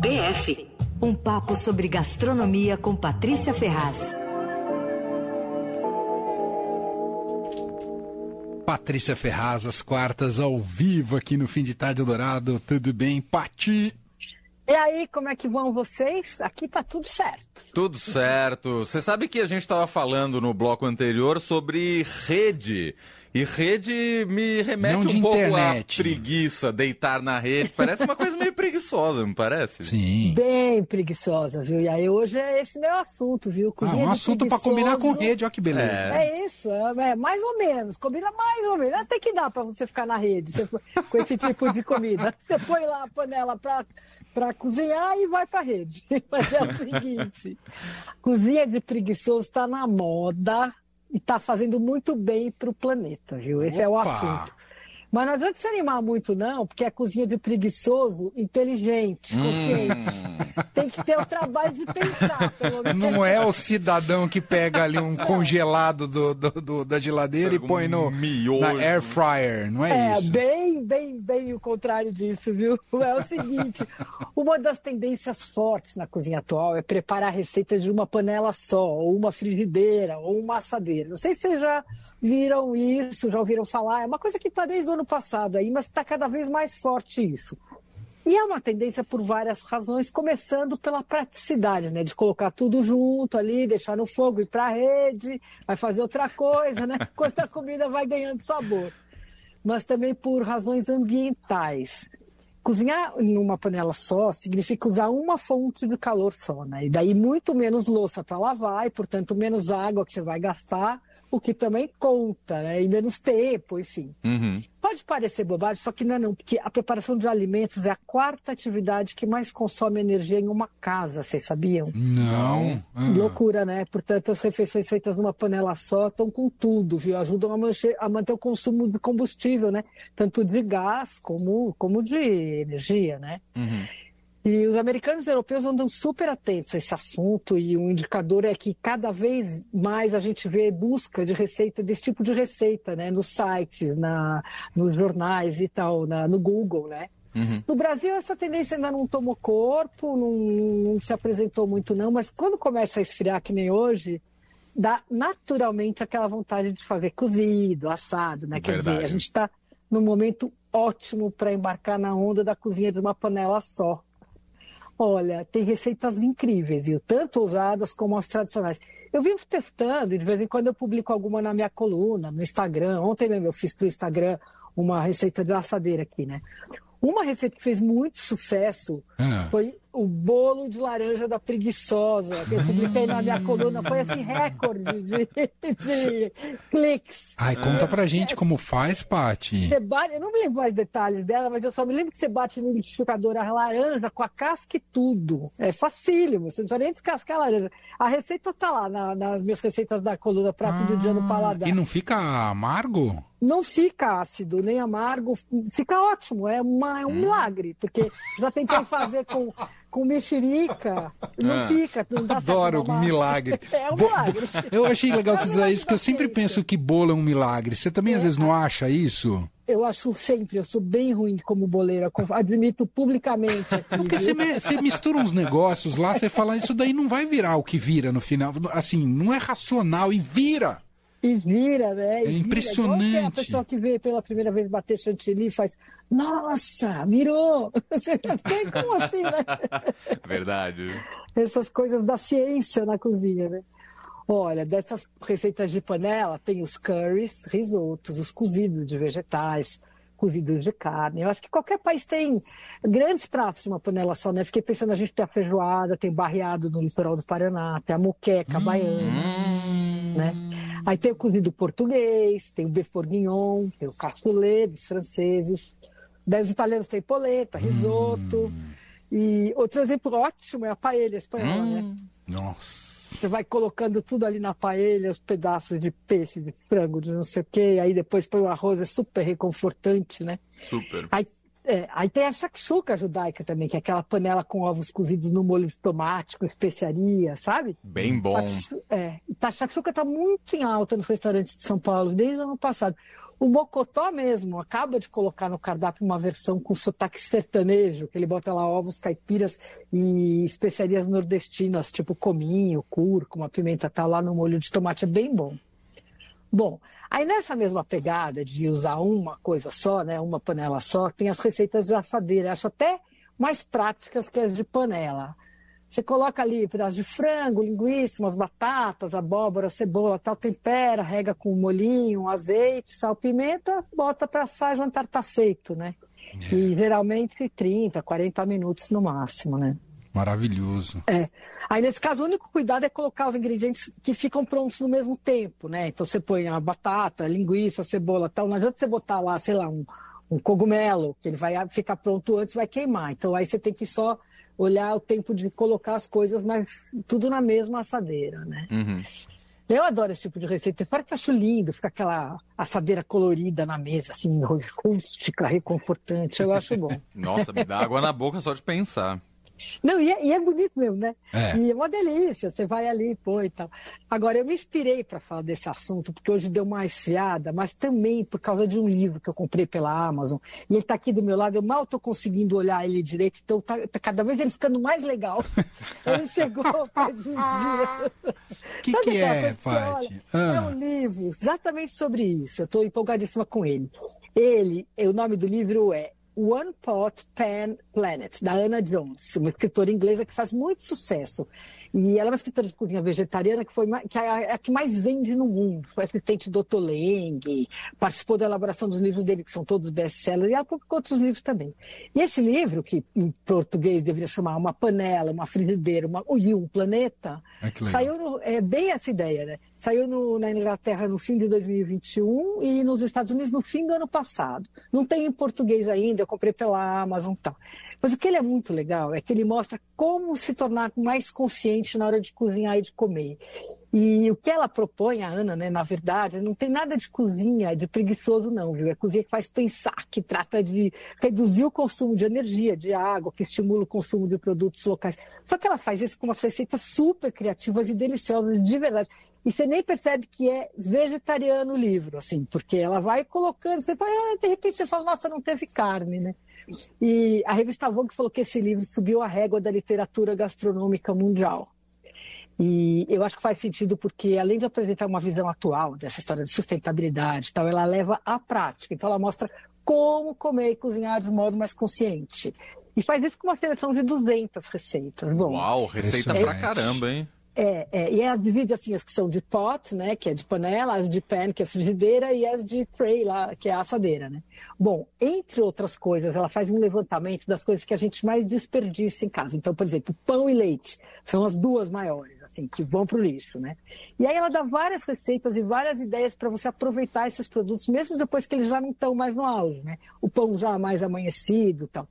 PF um papo sobre gastronomia com Patrícia Ferraz. Patrícia Ferraz, às quartas, ao vivo aqui no Fim de Tarde Dourado. Tudo bem, Pati? E aí, como é que vão vocês? Aqui tá tudo certo. Tudo certo. Você sabe que a gente estava falando no bloco anterior sobre rede. E rede me remete Não um pouco internet. à preguiça, deitar na rede. Parece uma coisa meio preguiçosa, me parece? Sim. Bem preguiçosa, viu? E aí hoje é esse meu assunto, viu? Ah, Cozinha um assunto para combinar com rede, olha que beleza. É isso, é, é mais ou menos, combina mais ou menos. Tem que dar para você ficar na rede você com esse tipo de comida. Você põe lá a panela para cozinhar e vai para rede. Mas é o seguinte: cozinha de preguiçoso está na moda e está fazendo muito bem para o planeta, viu? Esse é o Opa! assunto. Mas não adianta se animar muito, não, porque é cozinha de preguiçoso inteligente, consciente. Tem que ter o trabalho de pensar, pelo menos. Não é o cidadão que pega ali um congelado do, do- do- da geladeira e Pega um põe no, na air fryer, não é, É, isso? bem, bem, bem o contrário disso, viu? É o seguinte: uma das tendências fortes na cozinha atual é preparar receitas de uma panela só, ou uma frigideira, ou uma assadeira. Não sei se vocês já viram isso, já ouviram falar. É uma coisa que está desde o ano passado aí, mas está cada vez mais forte isso. E é uma tendência por várias razões, começando pela praticidade, né? De colocar tudo junto ali, deixar no fogo, ir para a rede, vai fazer outra coisa, né? Enquanto a comida vai ganhando sabor. Mas também por razões ambientais. Cozinhar em uma panela só significa usar uma fonte de calor só, né? E daí muito menos louça para lavar e, portanto, menos água que você vai gastar, o que também conta, né? E menos tempo, enfim. Uhum. Pode parecer bobagem, só que não é não, porque a preparação de alimentos é a quarta atividade que mais consome energia em uma casa, vocês sabiam? Não. Ah. Loucura, né? Portanto, as refeições feitas numa panela só estão com tudo, viu? Ajudam a, a manter o consumo de combustível, né? Tanto de gás como, como de energia, né? Uhum. E os americanos e europeus andam super atentos a esse assunto e um indicador é que cada vez mais a gente vê busca de receita, desse tipo de receita, né? Nos sites, na, nos jornais e tal, na- no Google, né? Uhum. No Brasil, essa tendência ainda não tomou corpo, não, não se apresentou muito, não, mas quando começa a esfriar, que nem hoje, dá naturalmente aquela vontade de fazer cozido, assado, né? Quer dizer, Verdade. a gente está num momento ótimo para embarcar na onda da cozinha de uma panela só. Olha, tem receitas incríveis, viu? Tanto ousadas como as tradicionais. Eu vivo testando e de vez em quando eu publico alguma na minha coluna, no Instagram. Ontem mesmo eu fiz para o Instagram uma receita de assadeira aqui, né? Uma receita que fez muito sucesso Ah. foi o bolo de laranja da preguiçosa, que eu publiquei na minha coluna. Foi assim, recorde de, de cliques. Ai, conta pra gente como faz. Você bate, eu não me lembro mais detalhes dela, mas eu só me lembro que você bate no liquidificador a laranja com a casca e tudo. É facílimo, você não precisa nem descascar a laranja. A receita tá lá na- nas minhas receitas da coluna Prato do Dia no Paladar. Ah, E não fica amargo? Não fica ácido nem amargo, fica ótimo, é, uma, é um milagre, porque já tentei fazer com, com mexerica, não Ah. fica, não dá certo, Adoro não o dá. milagre. É um milagre. Eu achei legal É você dizer isso, que eu sempre penso que bolo é um milagre. Você também às vezes não acha isso? Eu acho sempre, eu sou bem ruim como boleira, admito publicamente aqui. Porque você mistura uns negócios lá, você fala, isso daí não vai virar o que vira no final. Assim, não é racional e vira. E vira, né? E É vira. impressionante. Que a pessoa que vê pela primeira vez bater chantilly faz, nossa, virou. Você tem como assim, né? Verdade. Essas coisas da ciência na cozinha, né? Olha, dessas receitas de panela, tem os curries, risotos, os cozidos de vegetais, cozidos de carne. Eu acho que qualquer país tem grandes pratos de uma panela só, né? Fiquei pensando, a gente tem a feijoada, tem barreado no litoral do Paraná, tem a moqueca baiana, Hum. né? Aí tem o cozido português, tem o beef bourguignon, tem o cassoulet dos franceses. Daí os italianos têm polenta, risoto. E outro exemplo ótimo é a paella espanhola, né? Nossa. Você vai colocando tudo ali na paella, os pedaços de peixe, de frango, de não sei o quê, aí depois põe o arroz, é super reconfortante, né? Super. Aí, é, aí tem a shakshuka judaica também, que é aquela panela com ovos cozidos no molho de tomate, com especiaria, sabe? Bem bom. É, tá, shakshuka tá muito em alta nos restaurantes de São Paulo desde o ano passado. O Mocotó mesmo acaba de colocar no cardápio uma versão com sotaque sertanejo, que ele bota lá ovos caipiras e especiarias nordestinas, tipo cominho, cúrcuma, pimenta tal, lá no molho de tomate. É bem bom. Bom, aí nessa mesma pegada de usar uma coisa só, né, uma panela só, tem as receitas de assadeira. Acho até mais práticas que as de panela. Você coloca ali pedaço de frango, linguiça, umas batatas, abóbora, cebola, tal, tempera, rega com um molhinho, azeite, sal, pimenta, bota para assar, o jantar tá feito, né? É. E geralmente 30, 40 minutos no máximo, né? Maravilhoso. É. Aí, nesse caso, o único cuidado é colocar os ingredientes que ficam prontos no mesmo tempo, né? Então, você põe a batata, a linguiça, a cebola tal. Não adianta você botar lá, sei lá, um, um cogumelo, que ele vai ficar pronto antes, vai queimar. Então aí você tem que só olhar o tempo de colocar as coisas, mas tudo na mesma assadeira, né? Uhum. Eu adoro esse tipo de receita. Fora que acho lindo, fica aquela assadeira colorida na mesa, assim, rústica, reconfortante. Eu acho bom. Nossa, me dá água na boca só de pensar. Não, e é, e é, bonito mesmo, né? É. E é uma delícia, você vai ali e põe e tal. Agora, eu me inspirei para falar desse assunto, porque hoje deu mais fiada, mas também por causa de um livro que eu comprei pela Amazon. E ele está aqui do meu lado, eu mal estou conseguindo olhar ele direito, então tá, tá, cada vez ele ficando mais legal. ele chegou faz uns dias. Que Sabe que é, Paty? Ah. É um livro exatamente sobre isso. Eu estou empolgadíssima com ele. Ele, o nome do livro é One Pot Pan Planet, da Anna Jones, uma escritora inglesa que faz muito sucesso. E ela é uma escritora de cozinha vegetariana que, foi, que é a, é a que mais vende no mundo. Foi assistente do Otto Leng, participou da elaboração dos livros dele, que são todos best-sellers, e ela publicou outros livros também. E esse livro, que em português deveria chamar Uma Panela, Uma Frigideira uma, e Um Planeta, é saiu no, é bem essa ideia, né? Saiu no, na Inglaterra no fim de 2021 e nos Estados Unidos no fim do ano passado. Não tem em português ainda, eu comprei pela Amazon e tal. Mas o que ele é muito legal é que ele mostra como se tornar mais consciente na hora de cozinhar e de comer. E o que ela propõe, a Ana, né, na verdade, não tem nada de cozinha, de preguiçoso, não, viu? É cozinha que faz pensar, que trata de reduzir o consumo de energia, de água, que estimula o consumo de produtos locais. Só que ela faz isso com umas receitas super criativas e deliciosas, de verdade. E você nem percebe que é vegetariano o livro, assim, porque ela vai colocando, você vai, ah, de repente você fala, nossa, não teve carne, né? E a revista Vogue falou que esse livro subiu a régua da literatura gastronômica mundial. E eu acho que faz sentido porque, além de apresentar uma visão atual dessa história de sustentabilidade, tal, ela leva à prática. Então, ela mostra como comer e cozinhar de modo mais consciente. E faz isso com uma seleção de 200 receitas. Bom, Uau, receita é, pra caramba, hein? É, é, e ela divide assim as que são de pot, né, que é de panela, as de pan, que é frigideira, e as de tray, lá, que é assadeira, né. Bom, entre outras coisas, ela faz um levantamento das coisas que a gente mais desperdiça em casa. Então, por exemplo, pão e leite são as duas maiores, assim, que vão para o lixo, né. E aí ela dá várias receitas e várias ideias para você aproveitar esses produtos, mesmo depois que eles já não estão mais no auge, né. O pão já mais amanhecido, tal.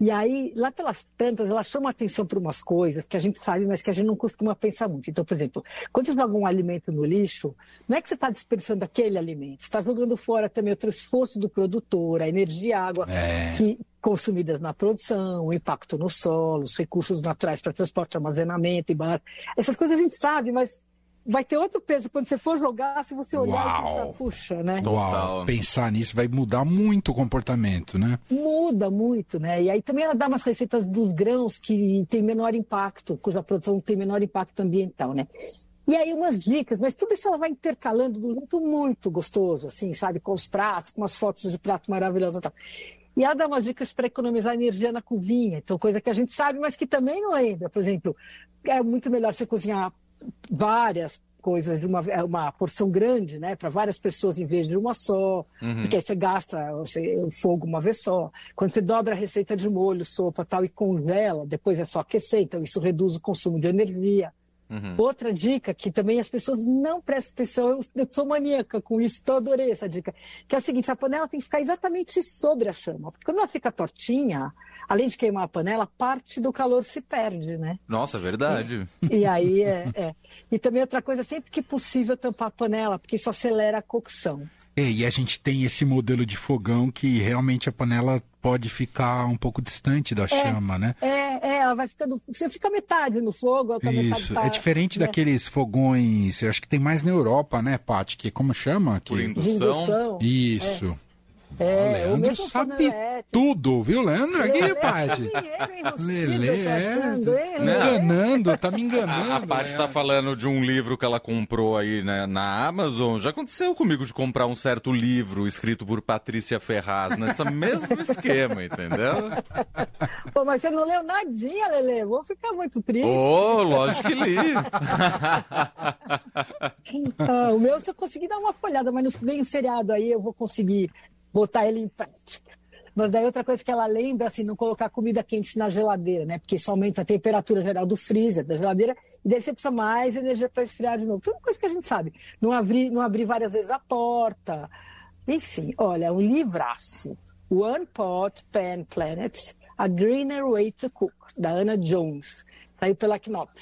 E aí, lá pelas tantas, ela chama atenção para umas coisas que a gente sabe, mas que a gente não costuma pensar muito. Então, por exemplo, quando você joga um alimento no lixo, não é que você está desperdiçando aquele alimento, você está jogando fora também o esforço do produtor, a energia e a água é. que consumidas na produção, o impacto no solo, os recursos naturais para transporte, armazenamento e bar. Essas coisas a gente sabe, mas vai ter outro peso quando você for jogar, se você olhar Uau. e pensar, puxa, né? Uau. Pensar nisso vai mudar muito o comportamento, né? Muda muito, né? E aí também ela dá umas receitas dos grãos que tem menor impacto, cuja produção tem menor impacto ambiental, né? E aí umas dicas, mas tudo isso ela vai intercalando de um jeito muito gostoso, assim, sabe? Com os pratos, com umas fotos de prato maravilhoso e tal. E ela dá umas dicas para economizar energia na cozinha, então coisa que a gente sabe, mas que também não lembra. Por exemplo, é muito melhor você cozinhar várias coisas de uma, é uma porção grande, né, para várias pessoas em vez de uma só, uhum. porque aí você gasta você, o fogo uma vez só. Quando você dobra a receita de molho, sopa tal e congela, depois é só aquecer, então isso reduz o consumo de energia. Uhum. Outra dica que também as pessoas não prestam atenção, eu, eu sou maníaca com isso, então adorei essa dica, que é o seguinte, a panela tem que ficar exatamente sobre a chama, porque quando ela fica tortinha, além de queimar a panela, parte do calor se perde, né? Nossa, verdade. E, e aí é, é, E também outra coisa, sempre que possível tampar a panela, porque isso acelera a cocção. É, e a gente tem esse modelo de fogão que realmente a panela pode ficar um pouco distante da chama, né? É, é, ela vai ficando. Você fica metade no fogo, a outra metade Isso, tá, é diferente né? daqueles fogões, eu acho que tem mais na Europa, né, Paty? Que como chama? Por Que... De indução. Isso. É, Ó, o Leandro mesmo sabe tudo, viu, Leandro? Aqui, Lelê, Paty. tô é. enganando, tá me A, enganando. a Paty tá Leandro. falando de um livro que ela comprou aí né, na Amazon. Já aconteceu comigo de comprar um certo livro escrito por Patrícia Ferraz, nesse mesmo esquema, entendeu? Pô, mas você não leu nadinha, Lelê. Vou ficar muito triste. Ô, lógico que li. Ah, o meu, se eu conseguir dar uma folhada, mas não vem um seriado aí, eu vou conseguir botar ele em prática. Mas daí outra coisa que ela lembra, assim, não colocar comida quente na geladeira, né? Porque isso aumenta a temperatura geral do freezer, da geladeira, e daí você precisa mais energia para esfriar de novo. Tudo coisa que a gente sabe. Não abrir, não abrir várias vezes a porta. Enfim, olha, um livraço. One Pot Pan Planet, A Greener Way to Cook, da Anna Jones. Saiu pela Knopf.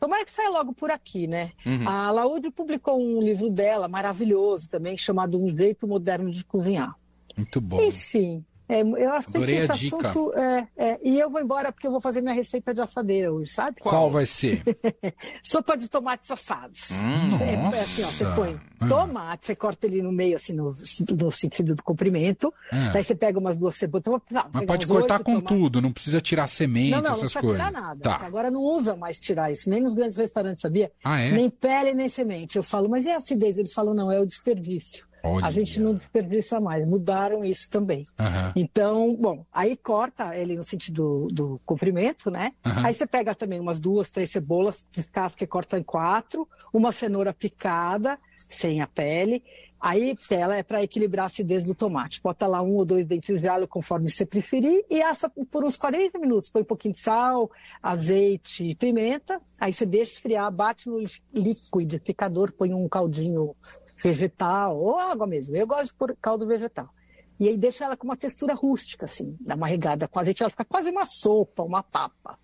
Tomara que saia logo por aqui, né? A Laúde publicou um livro dela, maravilhoso também, chamado Um Jeito Moderno de Cozinhar. Muito bom. Enfim, é, eu acho que esse assunto. É, é, e eu vou embora porque eu vou fazer minha receita de assadeira hoje, sabe? Qual vai ser? Sopa de tomates assados. Hum, Você- é nossa. assim, ó, você põe Ah. tomate, você corta ele no meio, assim, no, no sentido do comprimento. Ah. Daí você pega umas duas cebolas. então, tá, Mas pode cortar com tomates. tudo, não precisa tirar semente, Não, não, não essas precisa coisas. tirar nada. Tá. Agora não usa mais tirar isso, nem nos grandes restaurantes, sabia? Ah, é? Nem pele, nem semente. Eu falo, mas a acidez? Eles falam, não, é o desperdício. Olha. A gente não desperdiça mais. Mudaram isso também. Aham. Então, bom, aí corta ele no sentido do, do comprimento, né? Aham. Aí você pega também umas duas, três cebolas, descasca e corta em quatro, uma cenoura picada, sem a pele. Aí ela é para equilibrar a acidez do tomate. Bota lá um ou dois dentes de alho, conforme você preferir, e assa por uns 40 minutos. Põe um pouquinho de sal, azeite e pimenta. Aí você deixa esfriar, bate no liquidificador, põe um caldinho vegetal ou água mesmo. Eu gosto de pôr caldo vegetal. E aí deixa ela com uma textura rústica, assim, dá uma regada com azeite, ela fica quase uma sopa, uma papa.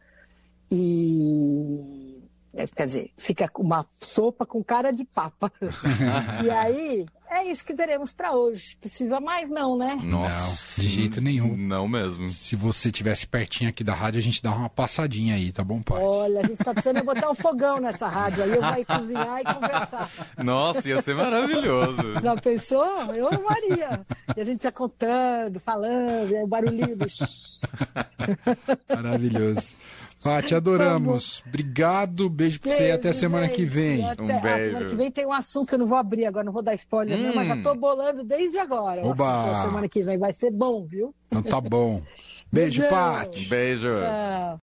E. é, Quer dizer, fica uma sopa com cara de papa. e aí, é isso que teremos para hoje. Precisa mais, não, né? Não, de jeito nenhum. Não mesmo. Se você tivesse pertinho aqui da rádio, a gente dá uma passadinha aí, tá bom, pai? Olha, a gente tá precisando é botar um fogão nessa rádio aí, eu vou cozinhar e conversar. Nossa, ia ser maravilhoso. Já pensou? Eu amaria. E a gente ia contando, falando, e aí o barulhinho do. Maravilhoso. Paty, adoramos. Obrigado, beijo pra você e até semana que gente. vem. Até- Um a beijo. semana que vem tem um assunto que eu não vou abrir agora, não vou dar spoiler, não, mas já tô bolando desde agora. o Oba. semana que vem vai ser bom, viu? Então tá bom. Beijo. Paty. Beijo. Tchau.